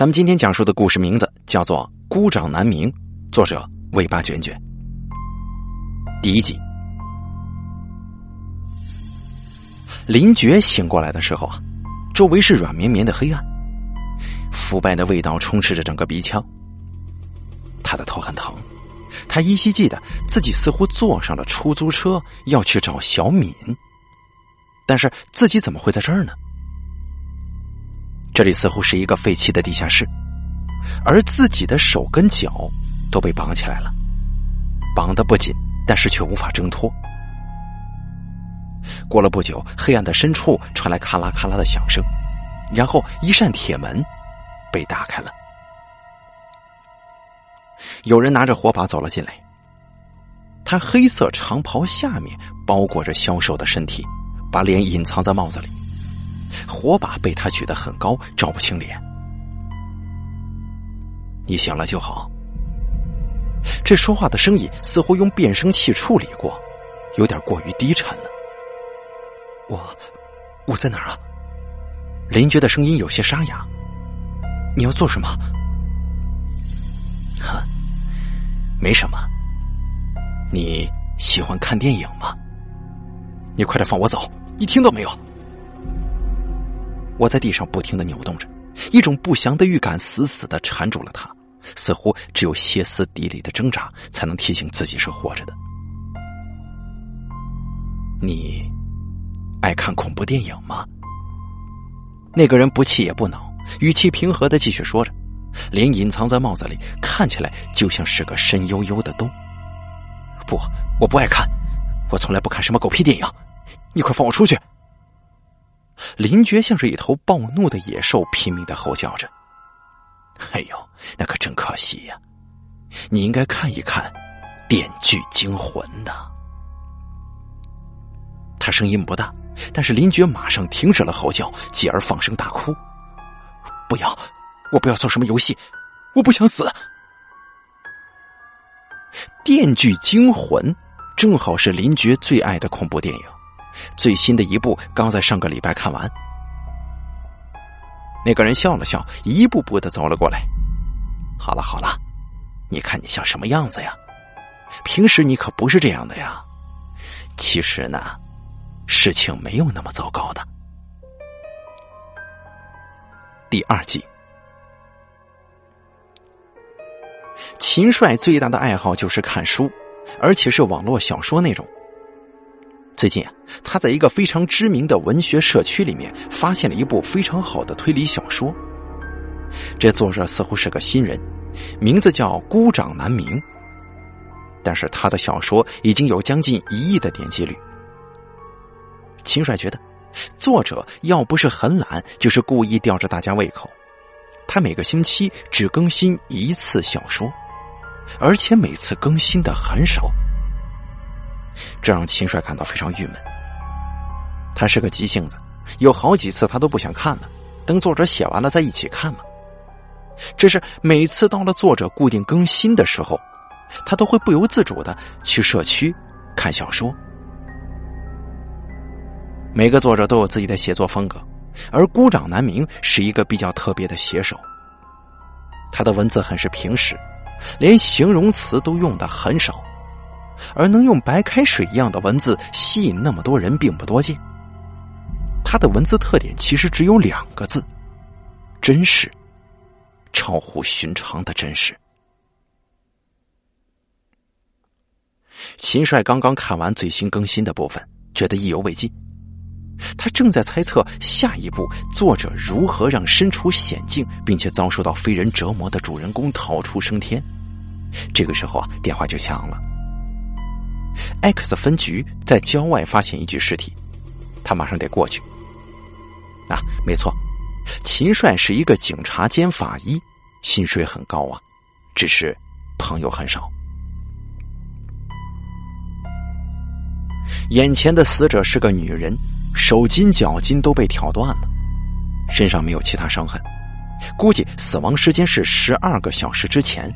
咱们今天讲述的故事名字叫做《孤掌难鸣》，作者尾巴卷卷。第一集，林觉醒过来的时候啊，周围是软绵绵的黑暗，腐败的味道充斥着整个鼻腔。他的头很疼，他依稀记得自己似乎坐上了出租车要去找小敏，但是自己怎么会在这儿呢？这里似乎是一个废弃的地下室，而自己的手跟脚都被绑起来了，绑得不紧，但是却无法挣脱。过了不久，黑暗的深处传来咔啦咔啦的响声，然后一扇铁门被打开了，有人拿着火把走了进来。他黑色长袍下面包裹着消瘦的身体，把脸隐藏在帽子里。火把被他举得很高，照不清脸。你醒了就好。这说话的声音似乎用变声器处理过，有点过于低沉了。我，我在哪儿啊？林觉的声音有些沙哑。你要做什么？哈，没什么。你喜欢看电影吗？你快点放我走！你听到没有？我在地上不停的扭动着，一种不祥的预感死死的缠住了他，似乎只有歇斯底里的挣扎才能提醒自己是活着的。你爱看恐怖电影吗？那个人不气也不恼，语气平和的继续说着，脸隐藏在帽子里，看起来就像是个深幽幽的洞。不，我不爱看，我从来不看什么狗屁电影，你快放我出去！林觉像是一头暴怒的野兽，拼命的吼叫着：“哎呦，那可真可惜呀！你应该看一看《电锯惊魂》的。”他声音不大，但是林觉马上停止了吼叫，继而放声大哭：“不要，我不要做什么游戏，我不想死！”《电锯惊魂》正好是林觉最爱的恐怖电影。最新的一部刚在上个礼拜看完。那个人笑了笑，一步步的走了过来。好了好了，你看你像什么样子呀？平时你可不是这样的呀。其实呢，事情没有那么糟糕的。第二季，秦帅最大的爱好就是看书，而且是网络小说那种。最近啊，他在一个非常知名的文学社区里面发现了一部非常好的推理小说。这作者似乎是个新人，名字叫孤掌难鸣。但是他的小说已经有将近一亿的点击率。秦帅觉得，作者要不是很懒，就是故意吊着大家胃口。他每个星期只更新一次小说，而且每次更新的很少。这让秦帅感到非常郁闷。他是个急性子，有好几次他都不想看了，等作者写完了再一起看嘛。只是每次到了作者固定更新的时候，他都会不由自主的去社区看小说。每个作者都有自己的写作风格，而孤掌难鸣是一个比较特别的写手。他的文字很是平实，连形容词都用的很少。而能用白开水一样的文字吸引那么多人，并不多见。他的文字特点其实只有两个字：真实，超乎寻常的真实。秦帅刚刚看完最新更新的部分，觉得意犹未尽。他正在猜测下一步作者如何让身处险境并且遭受到非人折磨的主人公逃出升天。这个时候啊，电话就响了。X 分局在郊外发现一具尸体，他马上得过去。啊，没错，秦帅是一个警察兼法医，薪水很高啊，只是朋友很少。眼前的死者是个女人，手筋脚筋都被挑断了，身上没有其他伤痕，估计死亡时间是十二个小时之前。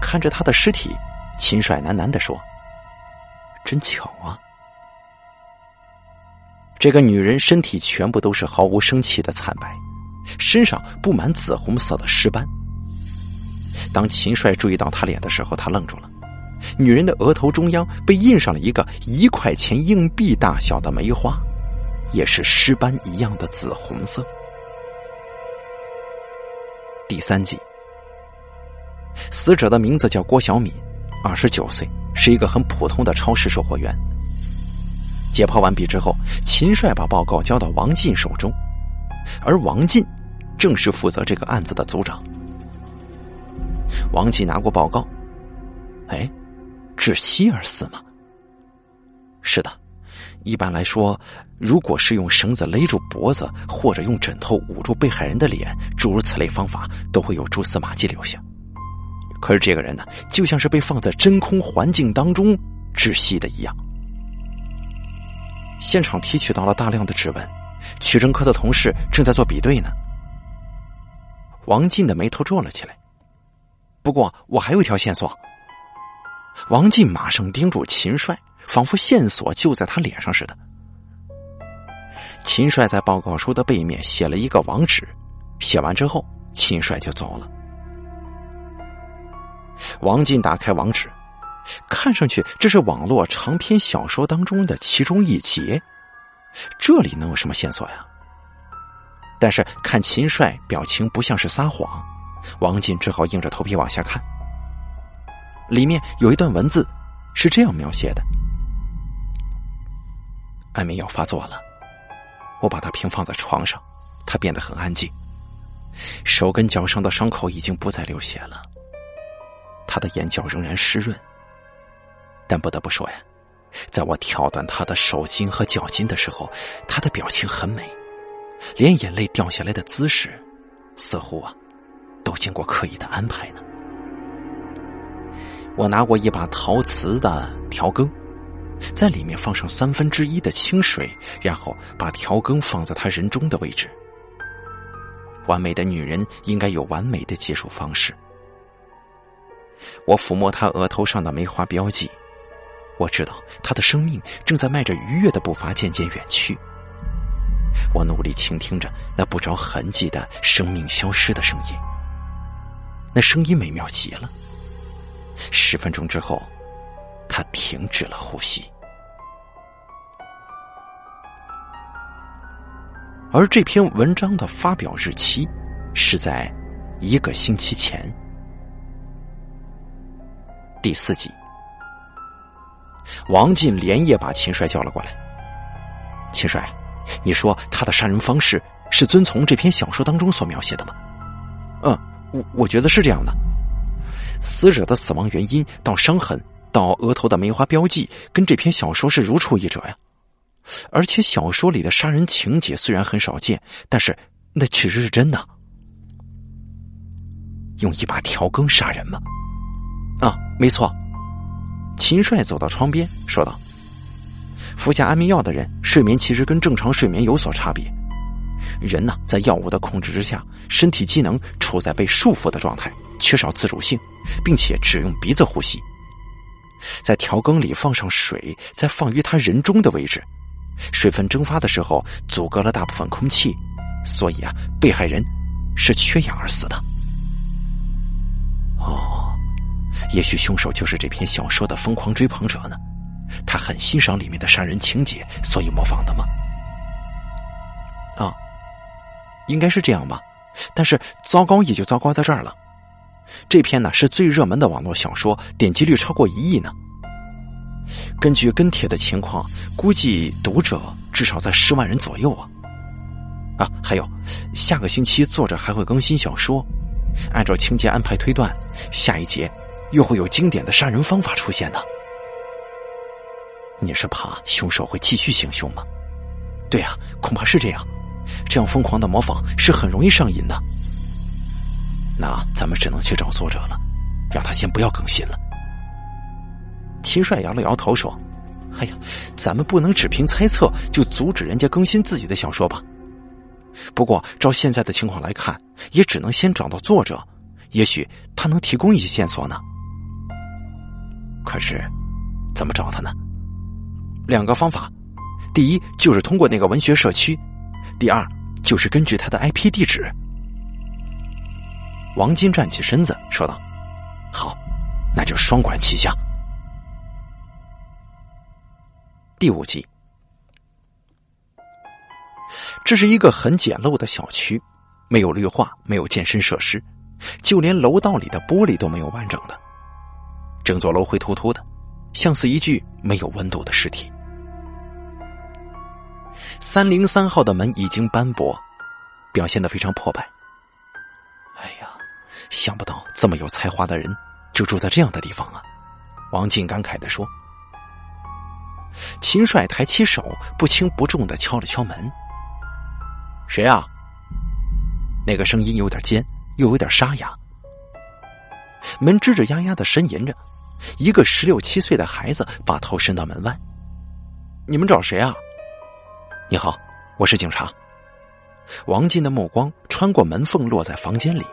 看着她的尸体。秦帅喃喃的说：“真巧啊！这个女人身体全部都是毫无生气的惨白，身上布满紫红色的尸斑。当秦帅注意到他脸的时候，他愣住了。女人的额头中央被印上了一个一块钱硬币大小的梅花，也是尸斑一样的紫红色。第三集，死者的名字叫郭小敏，二十九岁，是一个很普通的超市售货员。解剖完毕之后，秦帅把报告交到王进手中，而王进正是负责这个案子的组长。王进拿过报告，哎。窒息而死吗？是的，一般来说，如果是用绳子勒住脖子，或者用枕头捂住被害人的脸，诸如此类方法都会有蛛丝马迹留下。可是这个人呢，就像是被放在真空环境当中窒息的一样。现场提取到了大量的指纹，取证科的同事正在做比对呢。王进的眉头皱了起来。不过，我还有一条线索。王进马上叮嘱秦帅，仿佛线索就在他脸上似的。秦帅在报告书的背面写了一个网址，写完之后，秦帅就走了。王进打开网址，看上去这是网络长篇小说当中的其中一节，这里能有什么线索呀？但是看秦帅表情不像是撒谎，王进只好硬着头皮往下看。里面有一段文字，是这样描写的：安眠药发作了，我把它平放在床上，他变得很安静，手跟脚上的伤口已经不再流血了，他的眼角仍然湿润。但不得不说呀，在我挑断他的手筋和脚筋的时候，他的表情很美，连眼泪掉下来的姿势，似乎啊，都经过刻意的安排呢。我拿过一把陶瓷的调羹，在里面放上三分之一的清水，然后把调羹放在他人中的位置。完美的女人应该有完美的结束方式。我抚摸他额头上的梅花标记，我知道他的生命正在迈着愉悦的步伐渐渐远去。我努力倾听着那不着痕迹的生命消失的声音，那声音美妙极了。十分钟之后，他停止了呼吸。而这篇文章的发表日期是在一个星期前。第四集，王进连夜把秦帅叫了过来。秦帅，你说他的杀人方式是遵从这篇小说当中所描写的吗？嗯，我我觉得是这样的。死者的死亡原因到伤痕到额头的梅花标记，跟这篇小说是如出一辙呀。而且小说里的杀人情节虽然很少见，但是那确实是真的。用一把调羹杀人吗？啊，没错。秦帅走到窗边说道：“服下安眠药的人，睡眠其实跟正常睡眠有所差别。人呢，在药物的控制之下，身体机能处在被束缚的状态。”缺少自主性，并且只用鼻子呼吸，在调羹里放上水，再放于他人中的位置，水分蒸发的时候阻隔了大部分空气，所以啊，被害人是缺氧而死的。哦，也许凶手就是这篇小说的疯狂追捧者呢，他很欣赏里面的杀人情节，所以模仿的吗？啊，应该是这样吧，但是糟糕也就糟糕在这儿了。这篇呢是最热门的网络小说，点击率超过一亿呢。根据跟帖的情况，估计读者至少在十万人左右啊。啊，还有，下个星期作者还会更新小说，按照情节安排推断，下一节又会有经典的杀人方法出现呢。你是怕凶手会继续行凶吗？对啊，恐怕是这样。这样疯狂的模仿是很容易上瘾的。那咱们只能去找作者了，让他先不要更新了。秦帅摇了摇头说：“哎呀，咱们不能只凭猜测就阻止人家更新自己的小说吧？不过照现在的情况来看，也只能先找到作者，也许他能提供一些线索呢。可是，怎么找他呢？两个方法：第一就是通过那个文学社区；第二就是根据他的 IP 地址。王金站起身子说道：“好，那就双管齐下。”第五集，这是一个很简陋的小区，没有绿化，没有健身设施，就连楼道里的玻璃都没有完整的，整座楼灰秃秃的，像是一具没有温度的尸体。三零三号的门已经斑驳，表现的非常破败。哎呀，想不到这么有才华的人就住在这样的地方啊！王静感慨的说。秦帅抬起手，不轻不重的敲了敲门。谁啊？那个声音有点尖，又有点沙哑。门吱吱呀呀的呻吟着，一个十六七岁的孩子把头伸到门外。你们找谁啊？你好，我是警察。王进的目光穿过门缝，落在房间里。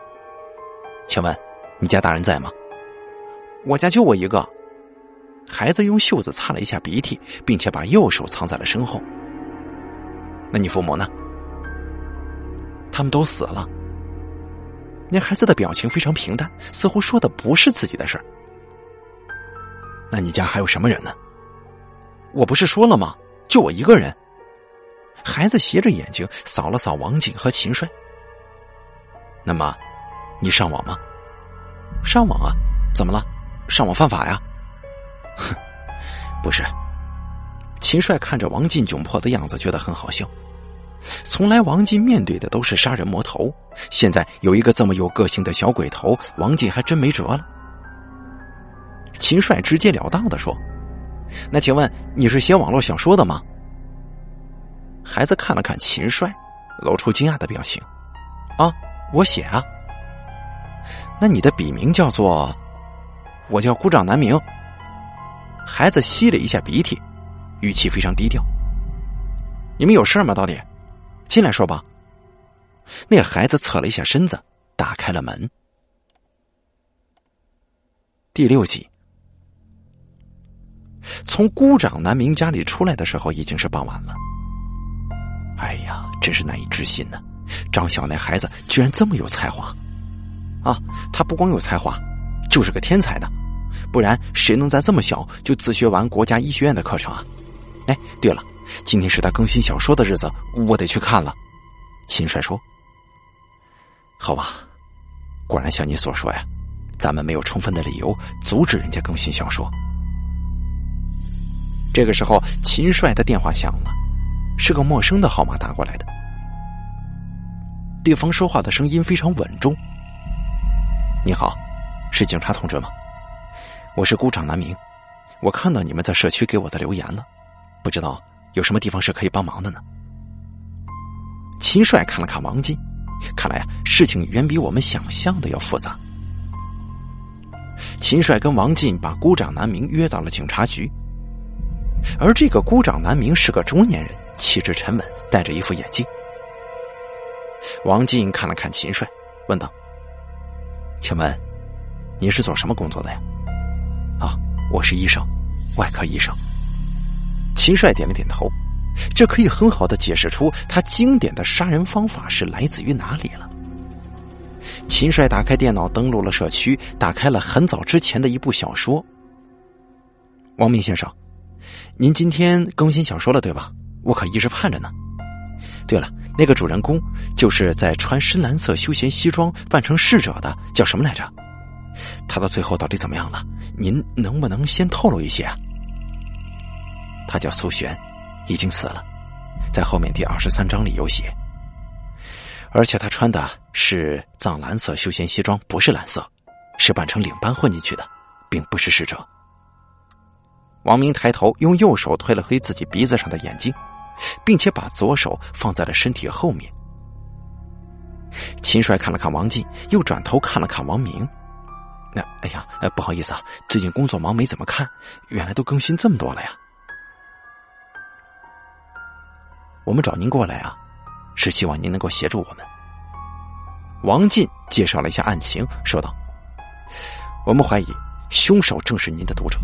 请问，你家大人在吗？我家就我一个。孩子用袖子擦了一下鼻涕，并且把右手藏在了身后。那你父母呢？他们都死了。那孩子的表情非常平淡，似乎说的不是自己的事儿。那你家还有什么人呢？我不是说了吗？就我一个人。孩子斜着眼睛扫了扫王景和秦帅。那么，你上网吗？上网啊？怎么了？上网犯法呀？哼，不是。秦帅看着王进窘迫的样子，觉得很好笑。从来王进面对的都是杀人魔头，现在有一个这么有个性的小鬼头，王进还真没辙了。秦帅直截了当的说：“那请问你是写网络小说的吗？”孩子看了看秦帅，露出惊讶的表情：“啊，我写啊。那你的笔名叫做……我叫孤掌难鸣。”孩子吸了一下鼻涕，语气非常低调。你们有事吗？到底，进来说吧。那孩子侧了一下身子，打开了门。第六集，从孤掌难鸣家里出来的时候已经是傍晚了。哎呀，真是难以置信呢！张晓那孩子居然这么有才华啊！他不光有才华，就是个天才的。不然谁能在这么小就自学完国家医学院的课程啊？哎，对了，今天是他更新小说的日子，我得去看了。秦帅说：“好吧，果然像你所说呀，咱们没有充分的理由阻止人家更新小说。”这个时候，秦帅的电话响了，是个陌生的号码打过来的。对方说话的声音非常稳重：“你好，是警察同志吗？”我是孤掌难鸣，我看到你们在社区给我的留言了，不知道有什么地方是可以帮忙的呢？秦帅看了看王进，看来啊，事情远比我们想象的要复杂。秦帅跟王进把孤掌难鸣约到了警察局，而这个孤掌难鸣是个中年人，气质沉稳，戴着一副眼镜。王进看了看秦帅，问道：“请问，您是做什么工作的呀？”啊，我是医生，外科医生。秦帅点了点头，这可以很好的解释出他经典的杀人方法是来自于哪里了。秦帅打开电脑，登录了社区，打开了很早之前的一部小说。王明先生，您今天更新小说了对吧？我可一直盼着呢。对了，那个主人公就是在穿深蓝色休闲西装扮成侍者的，叫什么来着？他到最后到底怎么样了？您能不能先透露一些啊？他叫苏璇，已经死了，在后面第二十三章里有写。而且他穿的是藏蓝色休闲西装，不是蓝色，是扮成领班混进去的，并不是侍者。王明抬头，用右手推了推自己鼻子上的眼镜，并且把左手放在了身体后面。秦帅看了看王进，又转头看了看王明。那哎呀，呃，不好意思啊，最近工作忙，没怎么看。原来都更新这么多了呀！我们找您过来啊，是希望您能够协助我们。王进介绍了一下案情，说道：“我们怀疑凶手正是您的读者。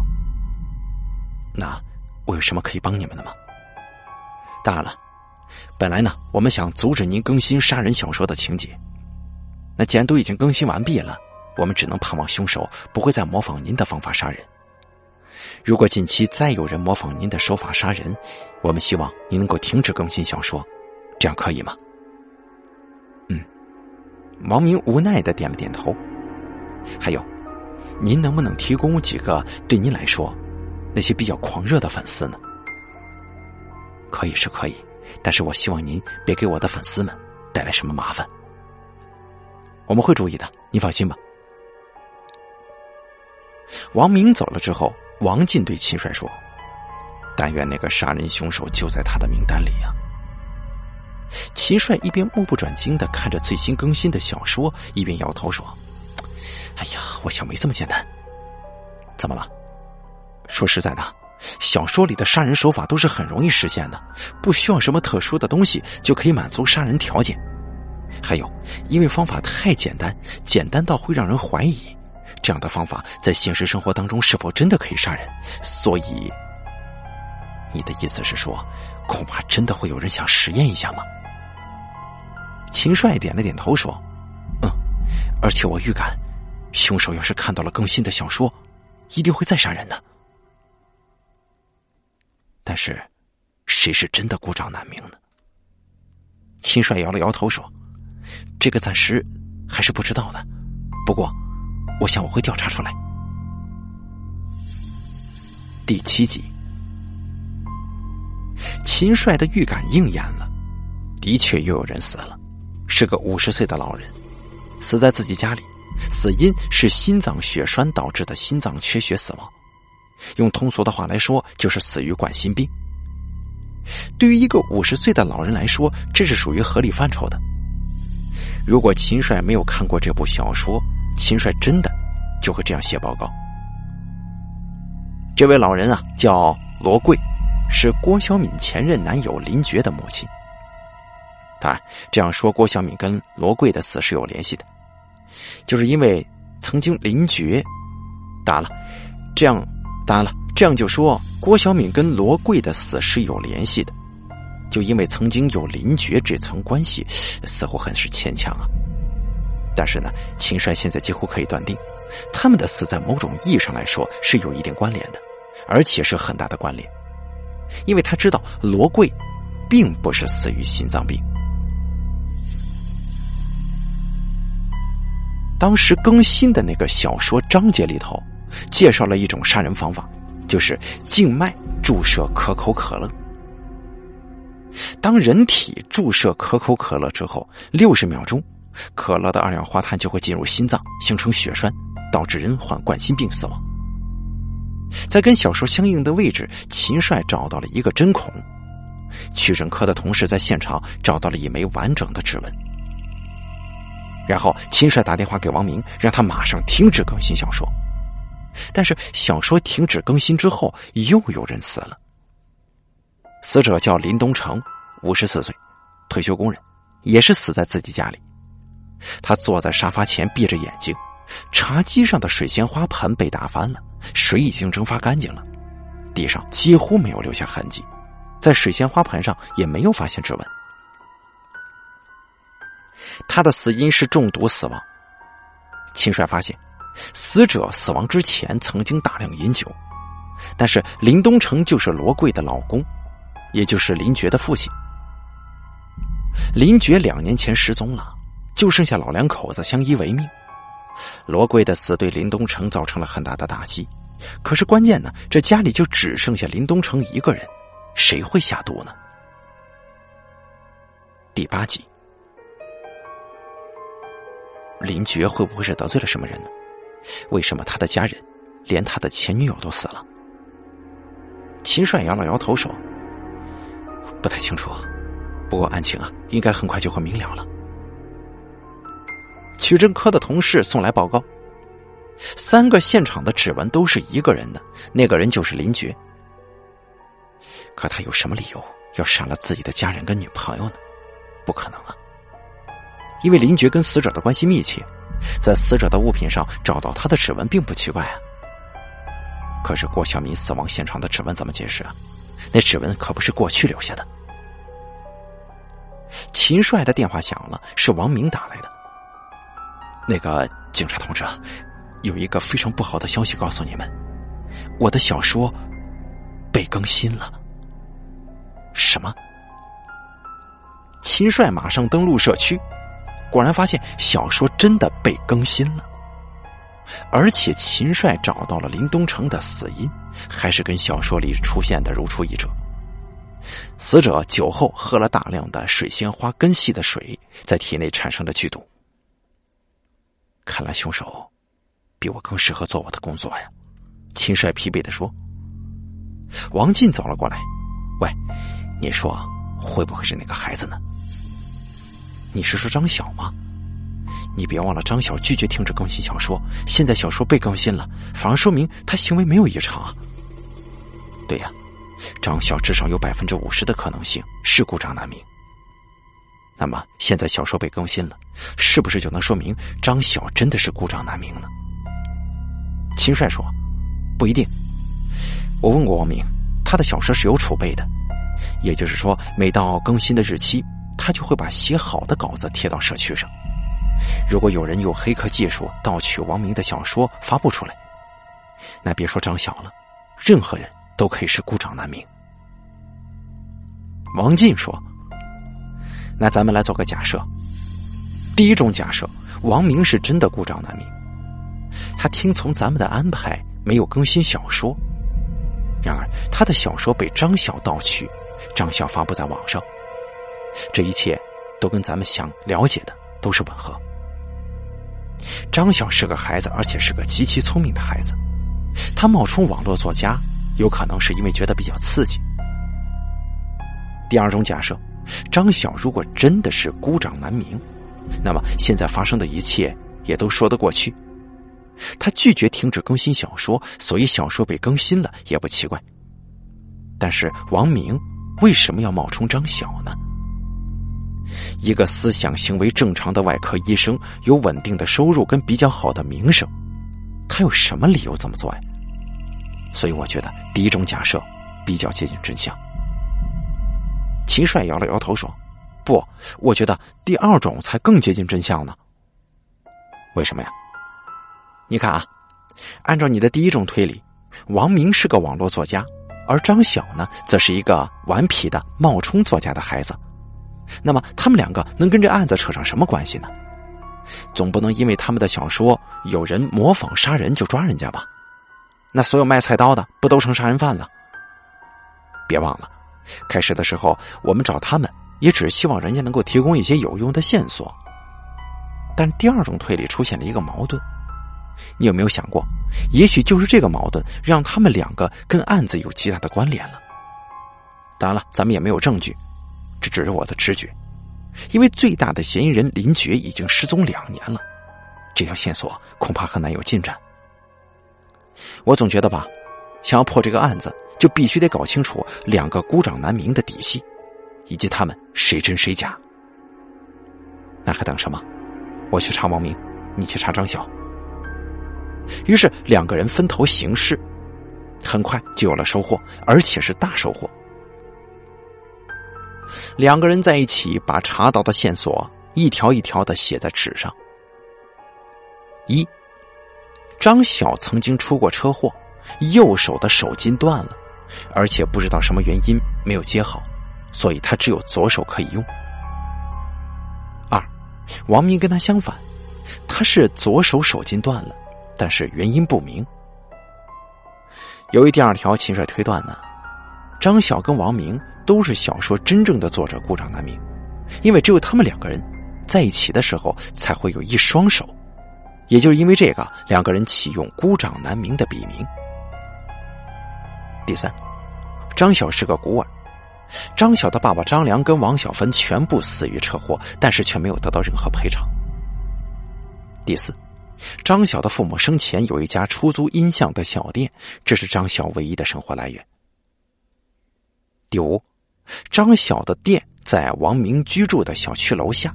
那我有什么可以帮你们的吗？当然了，本来呢，我们想阻止您更新杀人小说的情节。那既然都已经更新完毕了，我们只能盼望凶手不会再模仿您的方法杀人。如果近期再有人模仿您的手法杀人，我们希望您能够停止更新小说，这样可以吗？嗯，王明无奈的点了点头。还有，您能不能提供几个对您来说那些比较狂热的粉丝呢？可以是可以，但是我希望您别给我的粉丝们带来什么麻烦。我们会注意的，您放心吧。王明走了之后，王进对秦帅说：“但愿那个杀人凶手就在他的名单里呀。”秦帅一边目不转睛的看着最新更新的小说，一边摇头说：“哎呀，我想没这么简单。怎么了？说实在的，小说里的杀人手法都是很容易实现的，不需要什么特殊的东西就可以满足杀人条件。”还有，因为方法太简单，简单到会让人怀疑，这样的方法在现实生活当中是否真的可以杀人？所以，你的意思是说，恐怕真的会有人想实验一下吗？秦帅点了点头说：“嗯，而且我预感，凶手要是看到了更新的小说，一定会再杀人的。但是，谁是真的孤掌难鸣呢？”秦帅摇了摇头说。这个暂时还是不知道的，不过，我想我会调查出来。第七集，秦帅的预感应验了，的确又有人死了，是个五十岁的老人，死在自己家里，死因是心脏血栓导致的心脏缺血死亡，用通俗的话来说，就是死于冠心病。对于一个五十岁的老人来说，这是属于合理范畴的。如果秦帅没有看过这部小说，秦帅真的就会这样写报告。这位老人啊，叫罗贵，是郭小敏前任男友林觉的母亲。当然，这样说郭小敏跟罗贵的死是有联系的，就是因为曾经林觉，当然了，这样当然了，这样就说郭小敏跟罗贵的死是有联系的。就因为曾经有林觉这层关系，似乎很是牵强啊。但是呢，秦帅现在几乎可以断定，他们的死在某种意义上来说是有一定关联的，而且是很大的关联。因为他知道罗贵，并不是死于心脏病。当时更新的那个小说章节里头，介绍了一种杀人方法，就是静脉注射可口可乐。当人体注射可口可乐之后，六十秒钟，可乐的二氧化碳就会进入心脏，形成血栓，导致人患冠心病死亡。在跟小说相应的位置，秦帅找到了一个针孔，取证科的同事在现场找到了一枚完整的指纹。然后，秦帅打电话给王明，让他马上停止更新小说。但是，小说停止更新之后，又有人死了。死者叫林东成，五十四岁，退休工人，也是死在自己家里。他坐在沙发前闭着眼睛，茶几上的水仙花盆被打翻了，水已经蒸发干净了，地上几乎没有留下痕迹，在水仙花盆上也没有发现指纹。他的死因是中毒死亡。秦帅发现，死者死亡之前曾经大量饮酒，但是林东城就是罗贵的老公。也就是林觉的父亲，林觉两年前失踪了，就剩下老两口子相依为命。罗贵的死对林东城造成了很大的打击，可是关键呢，这家里就只剩下林东城一个人，谁会下毒呢？第八集，林觉会不会是得罪了什么人呢？为什么他的家人，连他的前女友都死了？秦帅摇了摇头说。不太清楚，不过案情啊，应该很快就会明了了。取证科的同事送来报告，三个现场的指纹都是一个人的，那个人就是林觉。可他有什么理由要杀了自己的家人跟女朋友呢？不可能啊！因为林觉跟死者的关系密切，在死者的物品上找到他的指纹并不奇怪啊。可是郭小明死亡现场的指纹怎么解释啊？那指纹可不是过去留下的。秦帅的电话响了，是王明打来的。那个警察同志，有一个非常不好的消息告诉你们，我的小说被更新了。什么？秦帅马上登录社区，果然发现小说真的被更新了，而且秦帅找到了林东城的死因，还是跟小说里出现的如出一辙。死者酒后喝了大量的水仙花根系的水，在体内产生了剧毒。看来凶手比我更适合做我的工作呀，秦帅疲惫的说。王进走了过来，喂，你说会不会是那个孩子呢？你是说张晓吗？你别忘了，张晓拒绝停止更新小说，现在小说被更新了，反而说明他行为没有异常。对呀，张晓至少有百分之五十的可能性是孤掌难鸣。那么现在小说被更新了，是不是就能说明张晓真的是孤掌难鸣呢？秦帅说：“不一定。我问过王明，他的小说是有储备的，也就是说，每到更新的日期。”他就会把写好的稿子贴到社区上。如果有人用黑客技术盗取王明的小说发布出来，那别说张晓了，任何人都可以是孤掌难鸣。王进说：“那咱们来做个假设。第一种假设，王明是真的孤掌难鸣，他听从咱们的安排，没有更新小说。然而，他的小说被张晓盗取，张晓发布在网上。”这一切都跟咱们想了解的都是吻合。张晓是个孩子，而且是个极其聪明的孩子。他冒充网络作家，有可能是因为觉得比较刺激。第二种假设，张晓如果真的是孤掌难鸣，那么现在发生的一切也都说得过去。他拒绝停止更新小说，所以小说被更新了也不奇怪。但是王明为什么要冒充张晓呢？一个思想行为正常的外科医生，有稳定的收入跟比较好的名声，他有什么理由这么做呀？所以我觉得第一种假设比较接近真相。秦帅摇了摇头说：“不，我觉得第二种才更接近真相呢。为什么呀？你看啊，按照你的第一种推理，王明是个网络作家，而张晓呢，则是一个顽皮的冒充作家的孩子。”那么他们两个能跟这案子扯上什么关系呢？总不能因为他们的小说有人模仿杀人就抓人家吧？那所有卖菜刀的不都成杀人犯了？别忘了，开始的时候我们找他们也只是希望人家能够提供一些有用的线索。但第二种推理出现了一个矛盾，你有没有想过，也许就是这个矛盾让他们两个跟案子有极大的关联了？当然了，咱们也没有证据。这只是我的直觉，因为最大的嫌疑人林觉已经失踪两年了，这条线索恐怕很难有进展。我总觉得吧，想要破这个案子，就必须得搞清楚两个孤掌难鸣的底细，以及他们谁真谁假。那还等什么？我去查王明，你去查张晓。于是两个人分头行事，很快就有了收获，而且是大收获。两个人在一起，把查到的线索一条一条的写在纸上。一，张晓曾经出过车祸，右手的手筋断了，而且不知道什么原因没有接好，所以他只有左手可以用。二，王明跟他相反，他是左手手筋断了，但是原因不明。由于第二条秦帅推断呢，张晓跟王明。都是小说真正的作者孤掌难鸣，因为只有他们两个人在一起的时候才会有一双手，也就是因为这个，两个人启用孤掌难鸣的笔名。第三，张晓是个孤儿，张晓的爸爸张良跟王小芬全部死于车祸，但是却没有得到任何赔偿。第四，张晓的父母生前有一家出租音像的小店，这是张晓唯一的生活来源。第五。张晓的店在王明居住的小区楼下。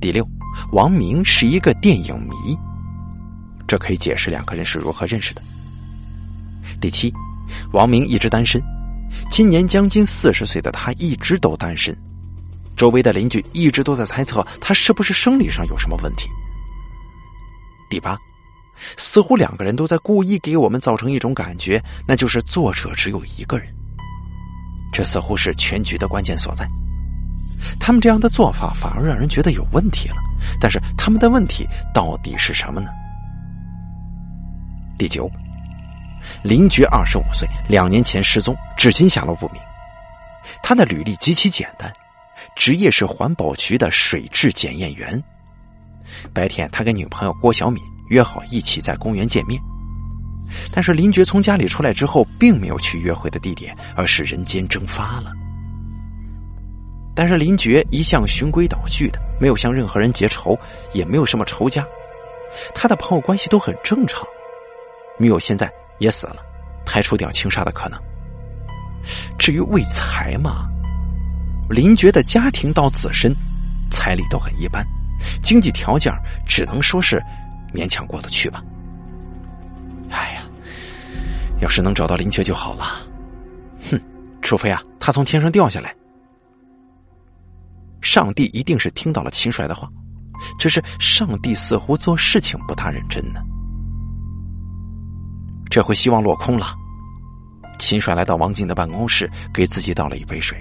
第六，王明是一个电影迷，这可以解释两个人是如何认识的。第七，王明一直单身，今年将近四十岁的他一直都单身，周围的邻居一直都在猜测他是不是生理上有什么问题。第八，似乎两个人都在故意给我们造成一种感觉，那就是作者只有一个人。这似乎是全局的关键所在。他们这样的做法反而让人觉得有问题了。但是他们的问题到底是什么呢？第九，林觉二十五岁，两年前失踪，至今下落不明。他的履历极其简单，职业是环保局的水质检验员。白天，他跟女朋友郭小敏约好一起在公园见面。但是林觉从家里出来之后，并没有去约会的地点，而是人间蒸发了。但是林觉一向循规蹈矩的，没有向任何人结仇，也没有什么仇家，他的朋友关系都很正常。女友现在也死了，排除掉情杀的可能。至于为财嘛，林觉的家庭到自身，彩礼都很一般，经济条件只能说是勉强过得去吧。要是能找到林觉就好了。哼，除非啊，他从天上掉下来。上帝一定是听到了秦帅的话，只是上帝似乎做事情不大认真呢。这回希望落空了。秦帅来到王静的办公室，给自己倒了一杯水。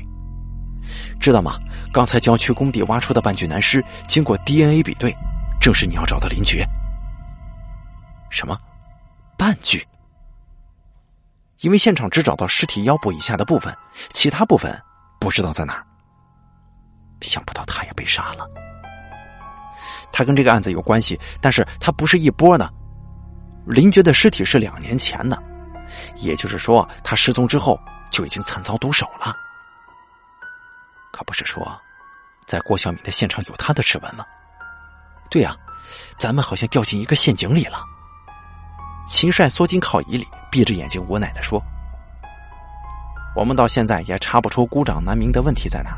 知道吗？刚才郊区工地挖出的半具男尸，经过 DNA 比对，正是你要找的林觉。什么？半具？因为现场只找到尸体腰部以下的部分，其他部分不知道在哪儿。想不到他也被杀了，他跟这个案子有关系，但是他不是一波的。林觉的尸体是两年前的，也就是说，他失踪之后就已经惨遭毒手了。可不是说，在郭小敏的现场有他的指纹吗？对呀，咱们好像掉进一个陷阱里了。秦帅缩进靠椅里，闭着眼睛无奈的说：“我们到现在也查不出孤掌难鸣的问题在哪。”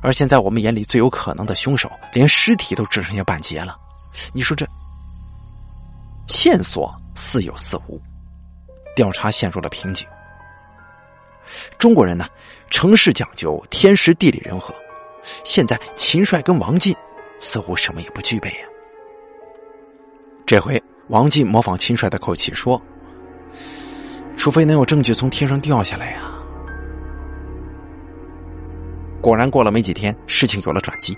而现在我们眼里最有可能的凶手，连尸体都只剩下半截了。你说这线索似有似无，调查陷入了瓶颈。中国人呢，城市讲究天时地利人和，现在秦帅跟王进似乎什么也不具备呀。这回王进模仿秦帅的口气说：“除非能有证据从天上掉下来呀。”果然，过了没几天，事情有了转机，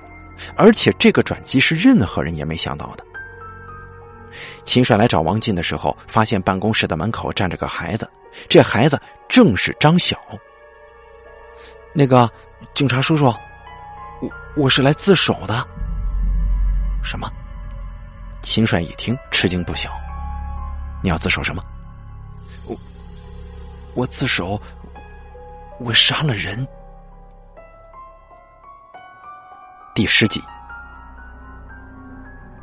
而且这个转机是任何人也没想到的。秦帅来找王进的时候，发现办公室的门口站着个孩子，这孩子正是张晓。那个警察叔叔，我我是来自首的。什么？秦帅一听，吃惊不小。你要自首什么？我自首，我杀了人。第十集，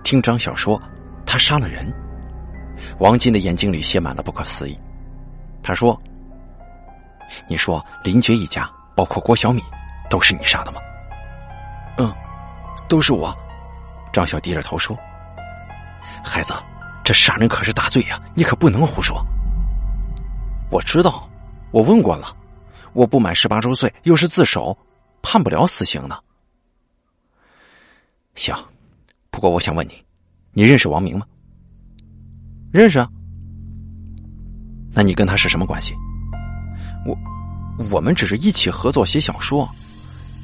听张晓说他杀了人，王进的眼睛里写满了不可思议。他说：“你说林觉一家，包括郭小敏，都是你杀的吗？”“嗯，都是我。”张晓低着头说：“孩子，这杀人可是大罪呀，你可不能胡说。”“我知道，我问过了，我不满十八周岁，又是自首，判不了死刑的。”行，不过我想问你，你认识王明吗？认识啊。那你跟他是什么关系？我，我们只是一起合作写小说，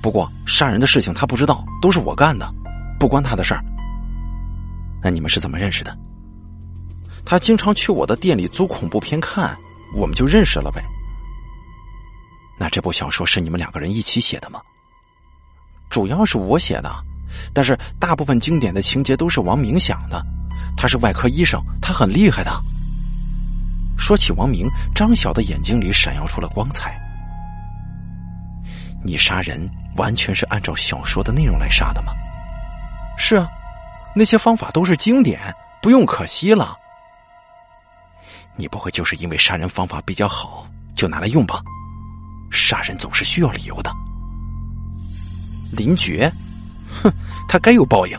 不过杀人的事情他不知道，都是我干的，不关他的事儿。那你们是怎么认识的？他经常去我的店里租恐怖片看，我们就认识了呗。那这部小说是你们两个人一起写的吗？主要是我写的。但是大部分经典的情节都是王明想的，他是外科医生，他很厉害的。说起王明，张晓的眼睛里闪耀出了光彩。你杀人完全是按照小说的内容来杀的吗？是啊，那些方法都是经典，不用可惜了。你不会就是因为杀人方法比较好就拿来用吧？杀人总是需要理由的。林觉。哼，他该有报应。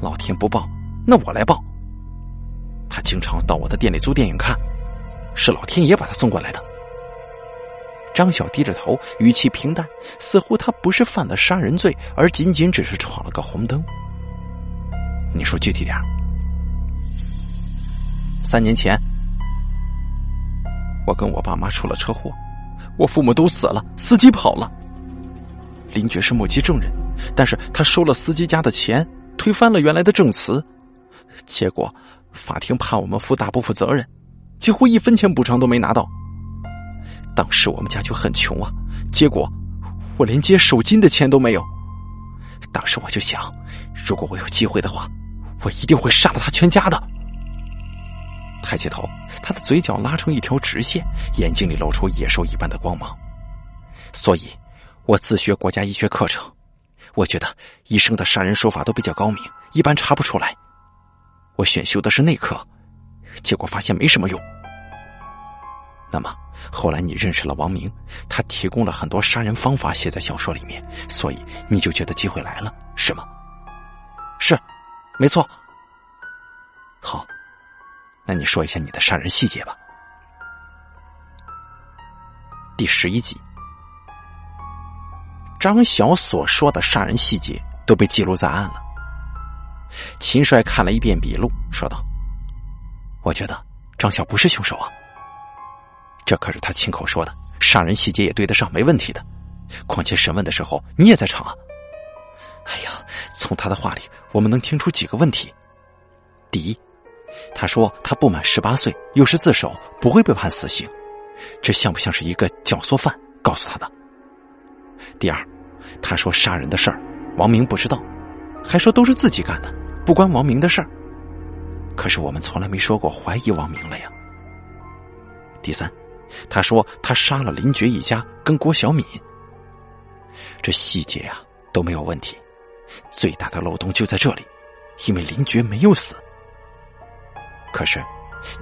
老天不报，那我来报。他经常到我的店里租电影看，是老天爷把他送过来的。张晓低着头，语气平淡，似乎他不是犯了杀人罪，而仅仅只是闯了个红灯。你说具体点三年前，我跟我爸妈出了车祸，我父母都死了，司机跑了。林觉是目击证人，但是他收了司机家的钱，推翻了原来的证词，结果法庭判我们负大部分责任，几乎一分钱补偿都没拿到。当时我们家就很穷啊，结果我连接手金的钱都没有。当时我就想，如果我有机会的话，我一定会杀了他全家的。抬起头，他的嘴角拉成一条直线，眼睛里露出野兽一般的光芒。所以。我自学国家医学课程，我觉得医生的杀人手法都比较高明，一般查不出来。我选修的是内科，结果发现没什么用。那么后来你认识了王明，他提供了很多杀人方法写在小说里面，所以你就觉得机会来了，是吗？是，没错。好，那你说一下你的杀人细节吧。第十一集。张晓所说的杀人细节都被记录在案了。秦帅看了一遍笔录，说道：“我觉得张晓不是凶手啊。这可是他亲口说的，杀人细节也对得上，没问题的。况且审问的时候你也在场啊。哎呀，从他的话里我们能听出几个问题：第一，他说他不满十八岁，又是自首，不会被判死刑，这像不像是一个教唆犯告诉他的？第二。”他说杀人的事儿，王明不知道，还说都是自己干的，不关王明的事儿。可是我们从来没说过怀疑王明了呀。第三，他说他杀了林觉一家跟郭小敏，这细节啊都没有问题，最大的漏洞就在这里，因为林觉没有死。可是，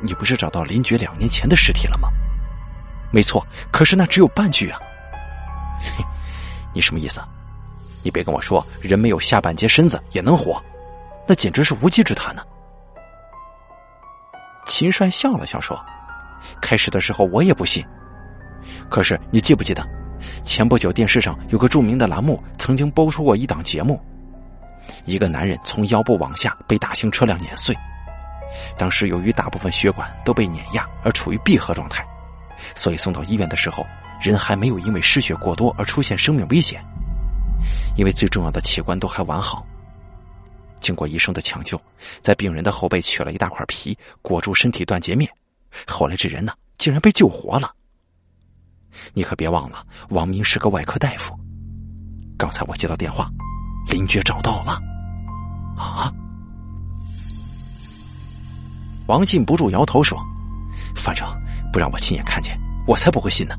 你不是找到林觉两年前的尸体了吗？没错，可是那只有半具啊。你什么意思？你别跟我说人没有下半截身子也能活，那简直是无稽之谈呢。秦帅笑了笑说：“开始的时候我也不信，可是你记不记得，前不久电视上有个著名的栏目曾经播出过一档节目，一个男人从腰部往下被大型车辆碾碎，当时由于大部分血管都被碾压而处于闭合状态，所以送到医院的时候。”人还没有因为失血过多而出现生命危险，因为最重要的器官都还完好。经过医生的抢救，在病人的后背取了一大块皮裹住身体断截面，后来这人呢竟然被救活了。你可别忘了，王明是个外科大夫。刚才我接到电话，林觉找到了。啊！王进不住摇头说：“反正不让我亲眼看见，我才不会信呢。”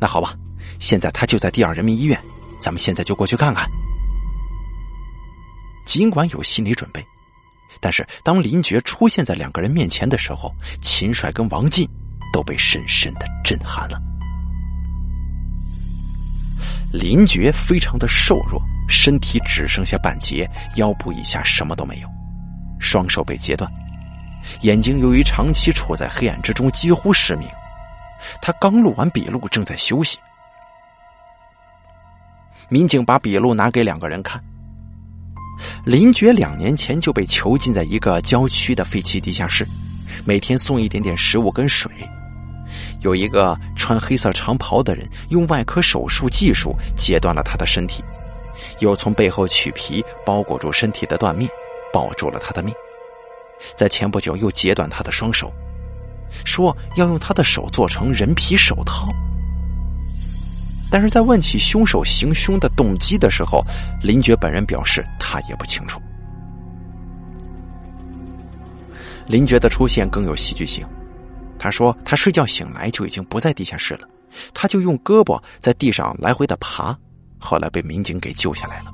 那好吧，现在他就在第二人民医院，咱们现在就过去看看。尽管有心理准备，但是当林觉出现在两个人面前的时候，秦帅跟王进都被深深的震撼了。林觉非常的瘦弱，身体只剩下半截，腰部以下什么都没有，双手被截断，眼睛由于长期处在黑暗之中，几乎失明。他刚录完笔录，正在休息。民警把笔录拿给两个人看。林觉两年前就被囚禁在一个郊区的废弃地下室，每天送一点点食物跟水。有一个穿黑色长袍的人用外科手术技术截断了他的身体，又从背后取皮包裹住身体的断面，保住了他的命。在前不久又截断他的双手。说要用他的手做成人皮手套，但是在问起凶手行凶的动机的时候，林觉本人表示他也不清楚。林觉的出现更有戏剧性，他说他睡觉醒来就已经不在地下室了，他就用胳膊在地上来回的爬，后来被民警给救下来了。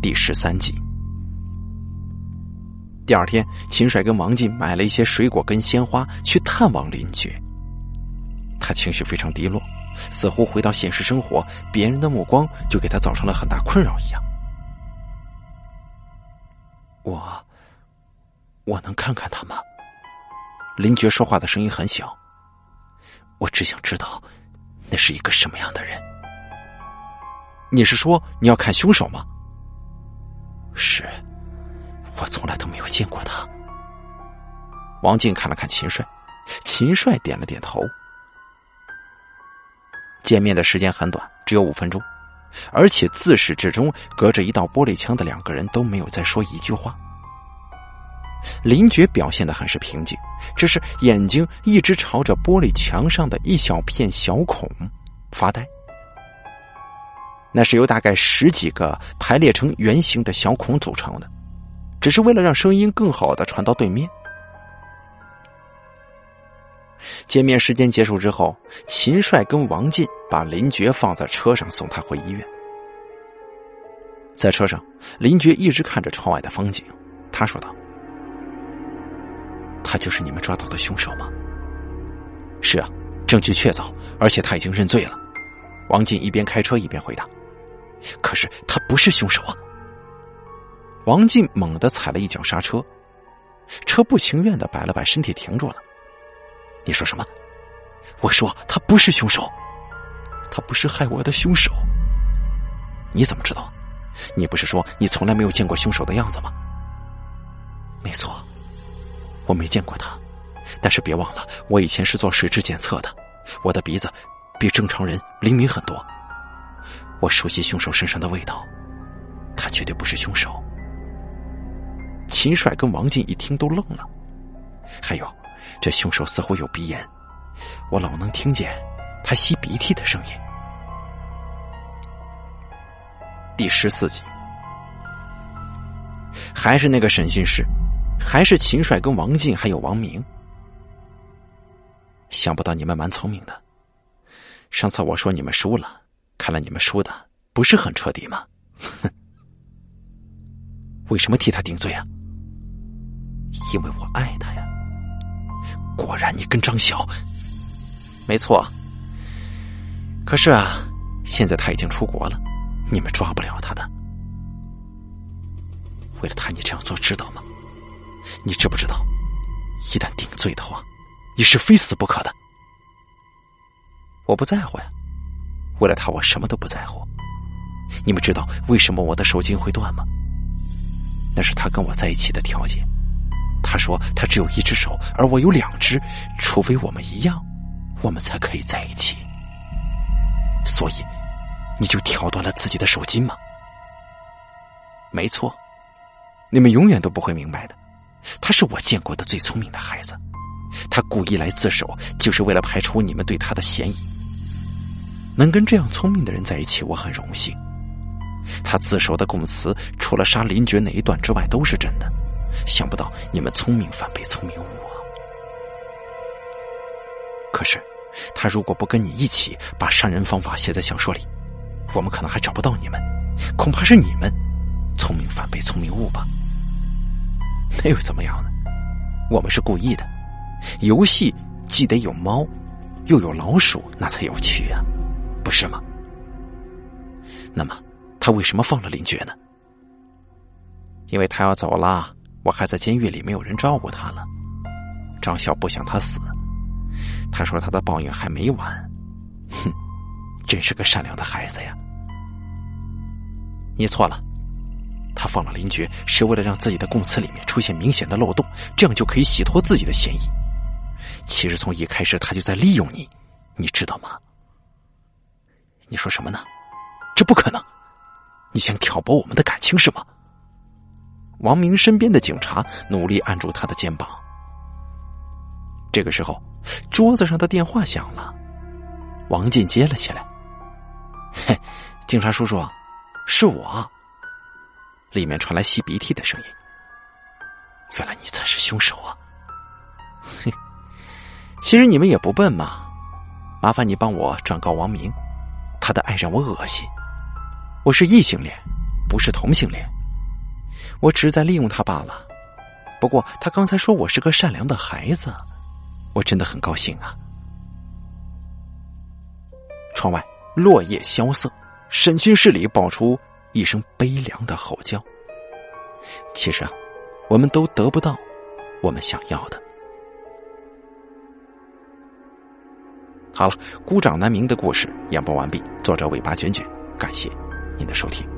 第十三集。第二天，秦帅跟王进买了一些水果跟鲜花去探望林觉。他情绪非常低落，似乎回到现实生活，别人的目光就给他造成了很大困扰一样。我，我能看看他吗？林觉说话的声音很小。我只想知道，那是一个什么样的人。你是说你要看凶手吗？是，我从来都没有见过他。王静看了看秦帅，秦帅点了点头。见面的时间很短，只有五分钟，而且自始至终隔着一道玻璃墙的两个人都没有再说一句话。林觉表现的很是平静，只是眼睛一直朝着玻璃墙上的一小片小孔发呆。那是由大概十几个排列成圆形的小孔组成的，只是为了让声音更好的传到对面。见面时间结束之后，秦帅跟王进把林觉放在车上送他回医院。在车上，林觉一直看着窗外的风景，他说道。他就是你们抓到的凶手吗？是啊，证据确凿，而且他已经认罪了。王进一边开车一边回答：“可是他不是凶手啊！”王进猛地踩了一脚刹车，车不情愿的摆了摆身体停住了。你说什么？我说他不是凶手，他不是害我的凶手。你怎么知道？你不是说你从来没有见过凶手的样子吗？没错。我没见过他，但是别忘了，我以前是做水质检测的，我的鼻子比正常人灵敏很多。我熟悉凶手身上的味道，他绝对不是凶手。秦帅跟王进一听都愣了，还有，这凶手似乎有鼻炎，我老能听见他吸鼻涕的声音。第十四集，还是那个审讯室。还是秦帅跟王进还有王明，想不到你们蛮聪明的。上次我说你们输了，看来你们输的不是很彻底嘛。哼，为什么替他顶罪啊？因为我爱他呀。果然，你跟张晓，没错。可是啊，现在他已经出国了，你们抓不了他的。为了他，你这样做知道吗？你知不知道，一旦定罪的话，你是非死不可的。我不在乎呀，为了他，我什么都不在乎。你们知道为什么我的手筋会断吗？那是他跟我在一起的条件。他说他只有一只手，而我有两只，除非我们一样，我们才可以在一起。所以，你就挑断了自己的手筋吗？没错，你们永远都不会明白的。他是我见过的最聪明的孩子，他故意来自首，就是为了排除你们对他的嫌疑。能跟这样聪明的人在一起，我很荣幸。他自首的供词，除了杀林觉那一段之外，都是真的。想不到你们聪明反被聪明误啊！可是，他如果不跟你一起把杀人方法写在小说里，我们可能还找不到你们。恐怕是你们聪明反被聪明误吧。那又怎么样呢？我们是故意的。游戏既得有猫，又有老鼠，那才有趣啊，不是吗？那么他为什么放了林觉呢？因为他要走了，我还在监狱里，没有人照顾他了。张晓不想他死，他说他的报应还没完。哼，真是个善良的孩子呀。你错了。他放了林觉，是为了让自己的供词里面出现明显的漏洞，这样就可以洗脱自己的嫌疑。其实从一开始他就在利用你，你知道吗？你说什么呢？这不可能！你想挑拨我们的感情是吗？王明身边的警察努力按住他的肩膀。这个时候，桌子上的电话响了，王进接了起来。嘿，警察叔叔，是我。里面传来吸鼻涕的声音。原来你才是凶手啊！嘿，其实你们也不笨嘛。麻烦你帮我转告王明，他的爱让我恶心。我是异性恋，不是同性恋。我只是在利用他罢了。不过他刚才说我是个善良的孩子，我真的很高兴啊。窗外落叶萧瑟，审讯室里爆出。一声悲凉的吼叫。其实啊，我们都得不到我们想要的。好了，孤掌难鸣的故事演播完毕。作者尾巴卷卷，感谢您的收听。